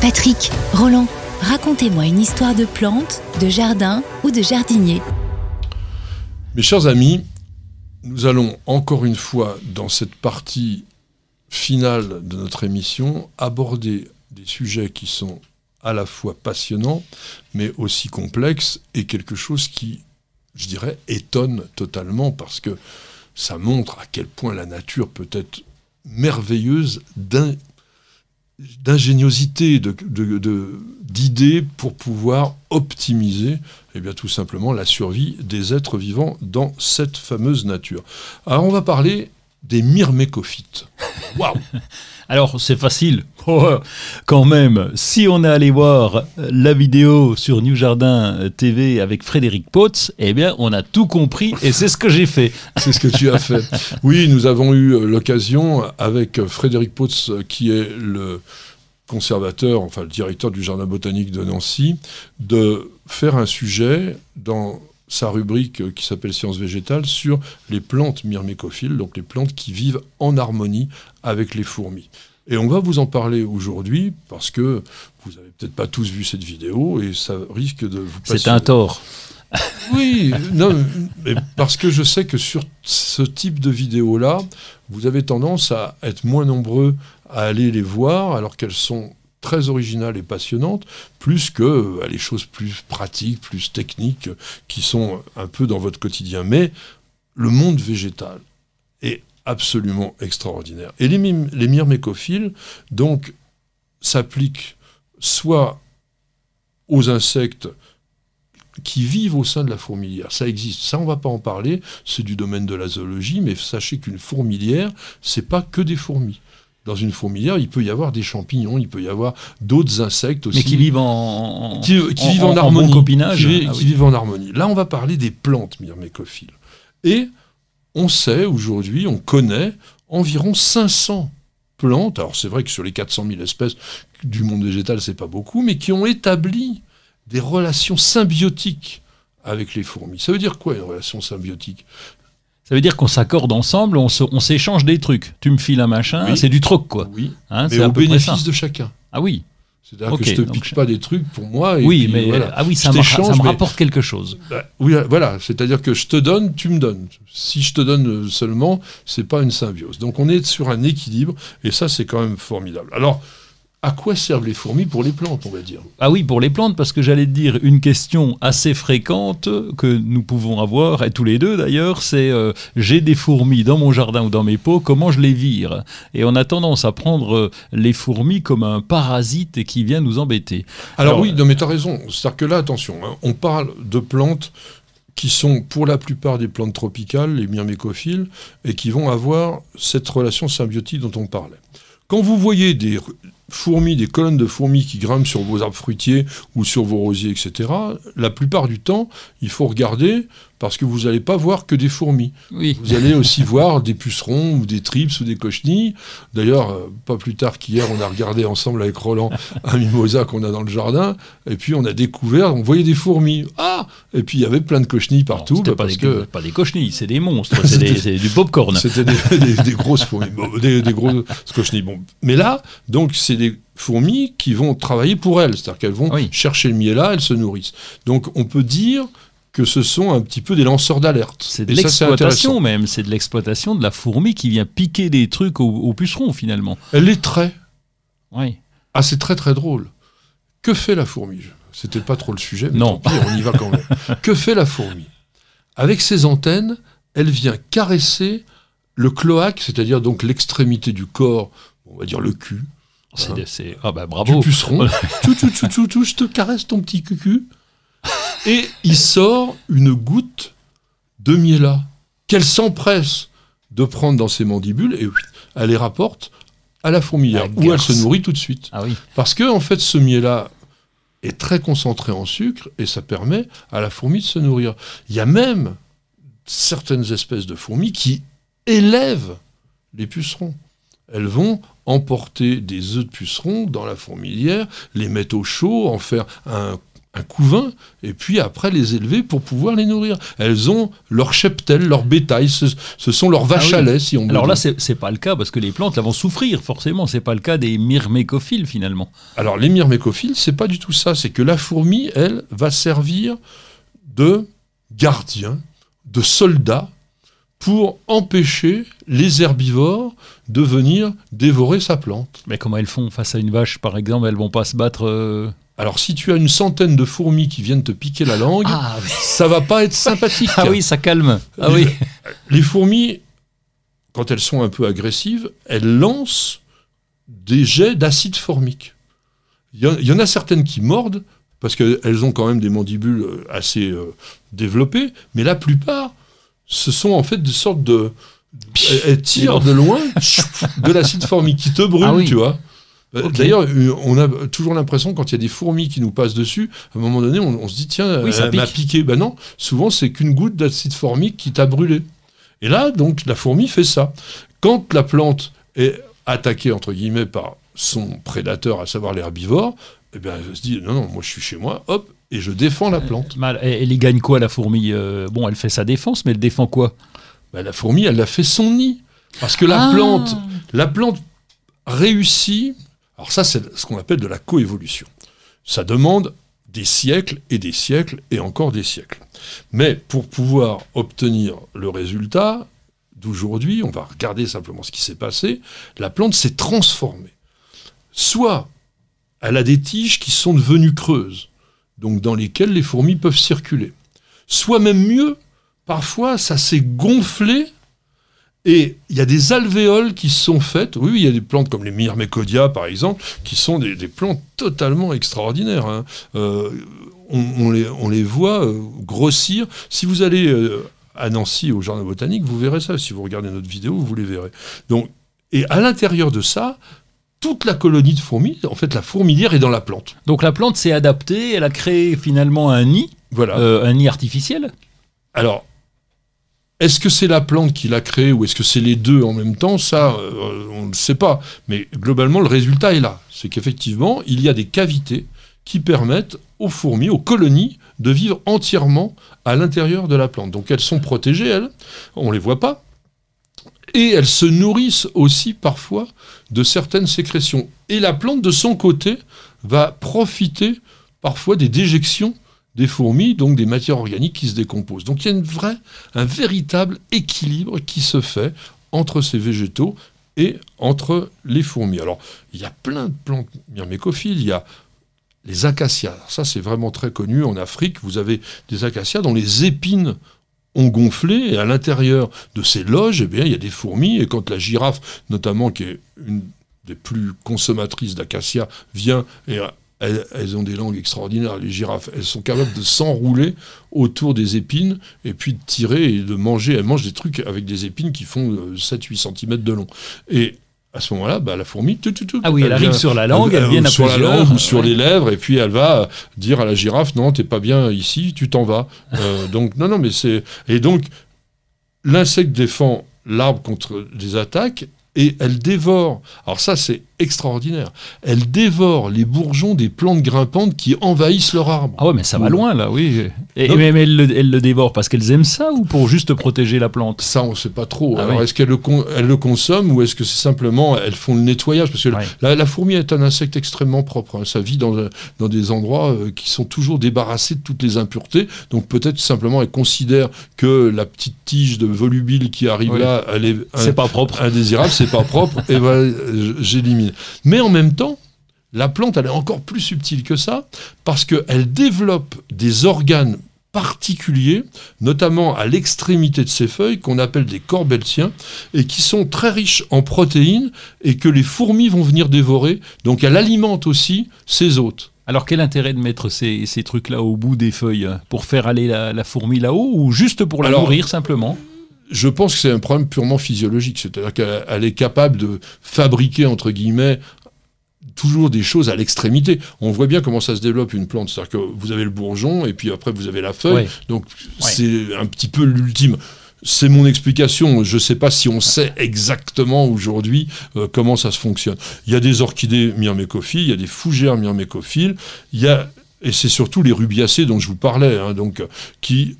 Patrick, Roland, racontez-moi une histoire de plante, de jardin ou de jardinier. Mes chers amis, nous allons encore une fois, dans cette partie finale de notre émission, aborder des sujets qui sont à la fois passionnants, mais aussi complexes, et quelque chose qui, je dirais, étonne totalement, parce que ça montre à quel point la nature peut être merveilleuse d'ingéniosité, d'idées pour pouvoir optimiser eh bien, tout simplement la survie des êtres vivants dans cette fameuse nature. Alors on va parler des myrmécophytes. Waouh Alors c'est facile, oh, quand même. Si on est allé voir la vidéo sur New Jardin TV avec Frédéric Potts, eh bien on a tout compris et c'est ce que j'ai fait. C'est ce que tu as fait. Oui, nous avons eu l'occasion avec Frédéric Potts qui est le conservateur, enfin le directeur du jardin botanique de Nancy, de faire un sujet dans sa rubrique qui s'appelle Sciences végétales sur les plantes myrmécophiles, donc les plantes qui vivent en harmonie avec les fourmis. Et on va vous en parler aujourd'hui parce que vous n'avez peut-être pas tous vu cette vidéo et ça risque de vous passer. C'est un tort. Oui, non, mais parce que je sais que sur ce type de vidéo-là, vous avez tendance à être moins nombreux à aller les voir alors qu'elles sont très originales et passionnantes, plus que euh, les choses plus pratiques, plus techniques, qui sont un peu dans votre quotidien. Mais le monde végétal est absolument extraordinaire. Et les, les myrmécophiles, donc, s'appliquent soit aux insectes qui vivent au sein de la fourmilière. Ça existe, ça on va pas en parler, c'est du domaine de la zoologie, mais sachez qu'une fourmilière, c'est pas que des fourmis dans une fourmilière, il peut y avoir des champignons, il peut y avoir d'autres insectes aussi. Mais qui vivent en, qui, vivent en, harmonie. copinage. Qui, ah vivent en harmonie. Là, on va parler des plantes myrmécophiles. Et on sait aujourd'hui, on connaît environ 500 plantes. Alors c'est vrai que sur les 400 000 espèces du monde végétal, c'est pas beaucoup, mais qui ont établi des relations symbiotiques avec les fourmis. Ça veut dire quoi une relation symbiotique? Ça veut dire qu'on s'accorde ensemble, on s'échange des trucs. Tu me files un machin, c'est du troc, quoi. Oui, hein, mais au bénéfice de chacun. Ah oui. C'est-à-dire que je te pique pas des trucs pour moi. oui, mais ah oui, ça, me, ça me rapporte quelque chose. Bah, oui, voilà. C'est-à-dire que je te donne, tu me donnes. Si je te donne seulement, c'est pas une symbiose. Donc on est sur un équilibre, et ça c'est quand même formidable. Alors à quoi servent les fourmis pour les plantes, on va dire? Ah oui, pour les plantes, parce que j'allais te dire une question assez fréquente que nous pouvons avoir, et tous les deux d'ailleurs, c'est euh, j'ai des fourmis dans mon jardin ou dans mes pots, comment je les vire? Et on a tendance à prendre euh, les fourmis comme un parasite qui vient nous embêter. Alors, oui, non, mais tu as raison. C'est-à-dire que là, attention, hein, on parle de plantes qui sont pour la plupart des plantes tropicales, les myrmécophiles, et qui vont avoir cette relation symbiotique dont on parlait. Quand vous voyez des, fourmis, des colonnes de fourmis qui grimpent sur vos arbres fruitiers ou sur vos rosiers, etc., la plupart du temps, il faut regarder parce que vous n'allez pas voir que des fourmis. Vous allez aussi voir des pucerons ou des trips ou des cochenilles. D'ailleurs, euh, pas plus tard qu'hier, on a regardé ensemble avec Roland un mimosa qu'on a dans le jardin, et puis on a découvert, on voyait des fourmis. Ah Et puis il y avait plein de cochenilles partout. Bah, pas, des, que... pas des cochenilles, c'est des monstres, c'est du popcorn. C'était des, grosses fourmis, des, grosses cochenilles. Bon. Mais là, donc, c'est des fourmis qui vont travailler pour elles, c'est-à-dire qu'elles vont chercher le miel là, elles se nourrissent. Donc on peut dire que ce sont un petit peu des lanceurs d'alerte. C'est de l'exploitation même, c'est de l'exploitation de la fourmi qui vient piquer des trucs au, puceron finalement. Elle les traite. Oui. Ah, c'est très très drôle. Que fait la fourmi? C'était pas trop le sujet, mais non. on y va quand même. que fait la fourmi? Avec ses antennes, elle vient caresser le cloaque, c'est-à-dire donc l'extrémité du corps, on va dire le cul. C'est, hein, ah bah bravo. Du puceron. tout, tout, tout, tout, tout, je te caresse ton petit cucu et il sort une goutte de miela qu'elle s'empresse de prendre dans ses mandibules et elle les rapporte à la fourmilière où elle se nourrit tout de suite. Ah oui. Parce que en fait ce miel-là est très concentré en sucre et ça permet à la fourmi de se nourrir. Il y a même certaines espèces de fourmis qui élèvent les pucerons. Elles vont emporter des œufs de pucerons dans la fourmilière, les mettre au chaud, en faire un un couvain et puis après les élever pour pouvoir les nourrir. Elles ont leur cheptel, leur bétail, ce, sont leurs vaches ah à lait si on veut. Alors là, c'est pas le cas parce que les plantes là, vont souffrir forcément. C'est pas le cas des myrmécophiles finalement. Alors les myrmécophiles, c'est pas du tout ça. C'est que la fourmi, elle, va servir de gardien, de soldat pour empêcher les herbivores de venir dévorer sa plante. Mais comment elles font face à une vache, par exemple? Elles vont pas se battre euh, alors si tu as une centaine de fourmis qui viennent te piquer la langue, ah, ça va pas être sympathique. ah oui, ça calme. Ah les, oui. les fourmis, quand elles sont un peu agressives, elles lancent des jets d'acide formique. Il y, en a certaines qui mordent parce qu'elles ont quand même des mandibules euh, assez euh, développées, mais la plupart, ce sont en fait des sortes de... Elles tirent de loin de l'acide formique qui te brûle, ah tu vois. Euh, d'ailleurs, euh, on a toujours l'impression, quand il y a des fourmis qui nous passent dessus, à un moment donné, on, se dit, tiens, ça m'a piqué. Ben non, souvent, c'est qu'une goutte d'acide formique qui t'a brûlé. Et là, donc, la fourmi fait ça. Quand la plante est attaquée, entre guillemets, par son prédateur, à savoir l'herbivore, eh bien, elle se dit, non, non, moi, je suis chez moi, hop, et je défends la plante. Elle, y gagne quoi, la fourmi euh, Bon, elle fait sa défense, mais elle défend quoi? Ben, La fourmi, elle a fait son nid. Parce que la ah. plante, la plante réussit alors ça, c'est ce qu'on appelle de la coévolution. Ça demande des siècles et des siècles et encore des siècles. Mais pour pouvoir obtenir le résultat d'aujourd'hui, on va regarder simplement ce qui s'est passé, la plante s'est transformée. Soit elle a des tiges qui sont devenues creuses, donc dans lesquelles les fourmis peuvent circuler. Soit même mieux, parfois ça s'est gonflé et il y a des alvéoles qui sont faites. Oui, il y a des plantes comme les Myrmécodia, par exemple, qui sont des, plantes totalement extraordinaires. Hein. Euh, on, les, voit euh, grossir. Si vous allez euh, à Nancy au Jardin botanique, vous verrez ça. Si vous regardez notre vidéo, vous les verrez. Donc, et à l'intérieur de ça, toute la colonie de fourmis, en fait, la fourmilière est dans la plante. Donc la plante s'est adaptée, elle a créé finalement un nid, voilà. un nid artificiel. Alors, est-ce que c'est la plante qui l'a créé ou est-ce que c'est les deux en même temps? Ça, euh, on ne sait pas. Mais globalement, le résultat est là. C'est qu'effectivement, il y a des cavités qui permettent aux fourmis, aux colonies, de vivre entièrement à l'intérieur de la plante. Donc elles sont protégées, elles, on ne les voit pas. Et elles se nourrissent aussi parfois de certaines sécrétions. Et la plante, de son côté, va profiter parfois des déjections des fourmis, donc des matières organiques qui se décomposent. Donc il y a un véritable équilibre qui se fait entre ces végétaux et entre les fourmis. Alors, il y a plein de plantes myrmécophiles, il y a les acacias. Ça, c'est vraiment très connu en Afrique. Vous avez des acacias dont les épines ont gonflé et à l'intérieur de ces loges, eh bien, il y a des fourmis. Et quand la girafe, notamment, qui est une des plus consommatrices d'acacia, vient et elles, ont des langues extraordinaires, les girafes. Elles sont capables de s'enrouler autour des épines et puis de tirer et de manger. Elles mangent des trucs avec des épines qui font 7-8 euh, cm de long. Et à ce moment-là, bah, la fourmi, tout, tout, tout, ah oui, elle, arrive sur la langue, elle, vient sur la langue ou sur les lèvres, et puis elle va dire à la girafe, non, t'es pas bien ici, tu t'en vas. Euh, donc non, non, mais c'est et donc l'insecte défend l'arbre contre des attaques et elle dévore. Alors ça, c'est extraordinaire. Elle dévore les bourgeons des plantes grimpantes qui envahissent leur arbre. Ah ouais, mais ça va loin là, oui. Et, mais, elle, le, dévore parce qu'elles aiment ça ou pour juste protéger la plante? Ça, on ne sait pas trop. Ah Alors est-ce qu'elles le, le consomment ou est-ce que c'est simplement elles font le nettoyage? Parce que la, fourmi est un insecte extrêmement propre. Hein. Ça vit dans, dans des endroits euh, qui sont toujours débarrassés de toutes les impuretés. Donc peut-être simplement elle considère que la petite tige de volubile qui arrive là, elle est, c'est pas propre. indésirable, c'est pas propre. et ben j'élimine. Mais en même temps, la plante, elle est encore plus subtile que ça, parce qu'elle développe des organes particuliers, notamment à l'extrémité de ses feuilles, qu'on appelle des corbeltiens, et qui sont très riches en protéines, et que les fourmis vont venir dévorer. Donc elle alimente aussi ses hôtes. Alors quel intérêt de mettre ces, trucs-là au bout des feuilles Pour faire aller la, fourmi là-haut, ou juste pour la nourrir simplement? Je pense que c'est un problème purement physiologique, c'est-à-dire qu'elle est capable de fabriquer, entre guillemets, toujours des choses à l'extrémité. On voit bien comment ça se développe une plante, c'est-à-dire que vous avez le bourgeon et puis après vous avez la feuille, donc c'est un petit peu l'ultime. C'est mon explication. Je ne sais pas si on sait exactement aujourd'hui euh, comment ça se fonctionne. Il y a des orchidées myrmécophiles, il y a des fougères myrmécophiles, il y a et c'est surtout les rubiacées dont je vous parlais, hein, donc, qui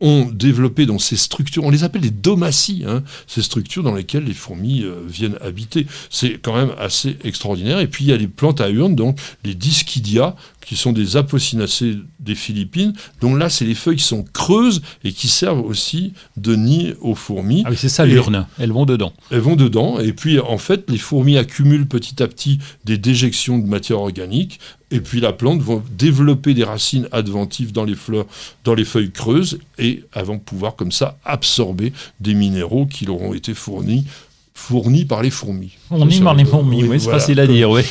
ont développé dans ces structures, on les appelle les domaties, hein, ces structures dans lesquelles les fourmis euh, viennent habiter. C'est quand même assez extraordinaire. Et puis il y a les plantes à urnes, donc les Dischidia, qui sont des apocynacées des Philippines. Donc là, c'est les feuilles qui sont creuses et qui servent aussi de nid aux fourmis. Ah oui, c'est ça l'urne, elles vont dedans. Elles vont dedans, et puis en fait, les fourmis accumulent petit à petit des déjections de matière organique, et puis la plante va développer des racines adventives dans les fleurs, dans les feuilles creuses, et vont pouvoir comme ça absorber des minéraux qui leur ont été fournis fournis par les fourmis. Fournis par les fourmis, oui, c'est facile à dire, oui.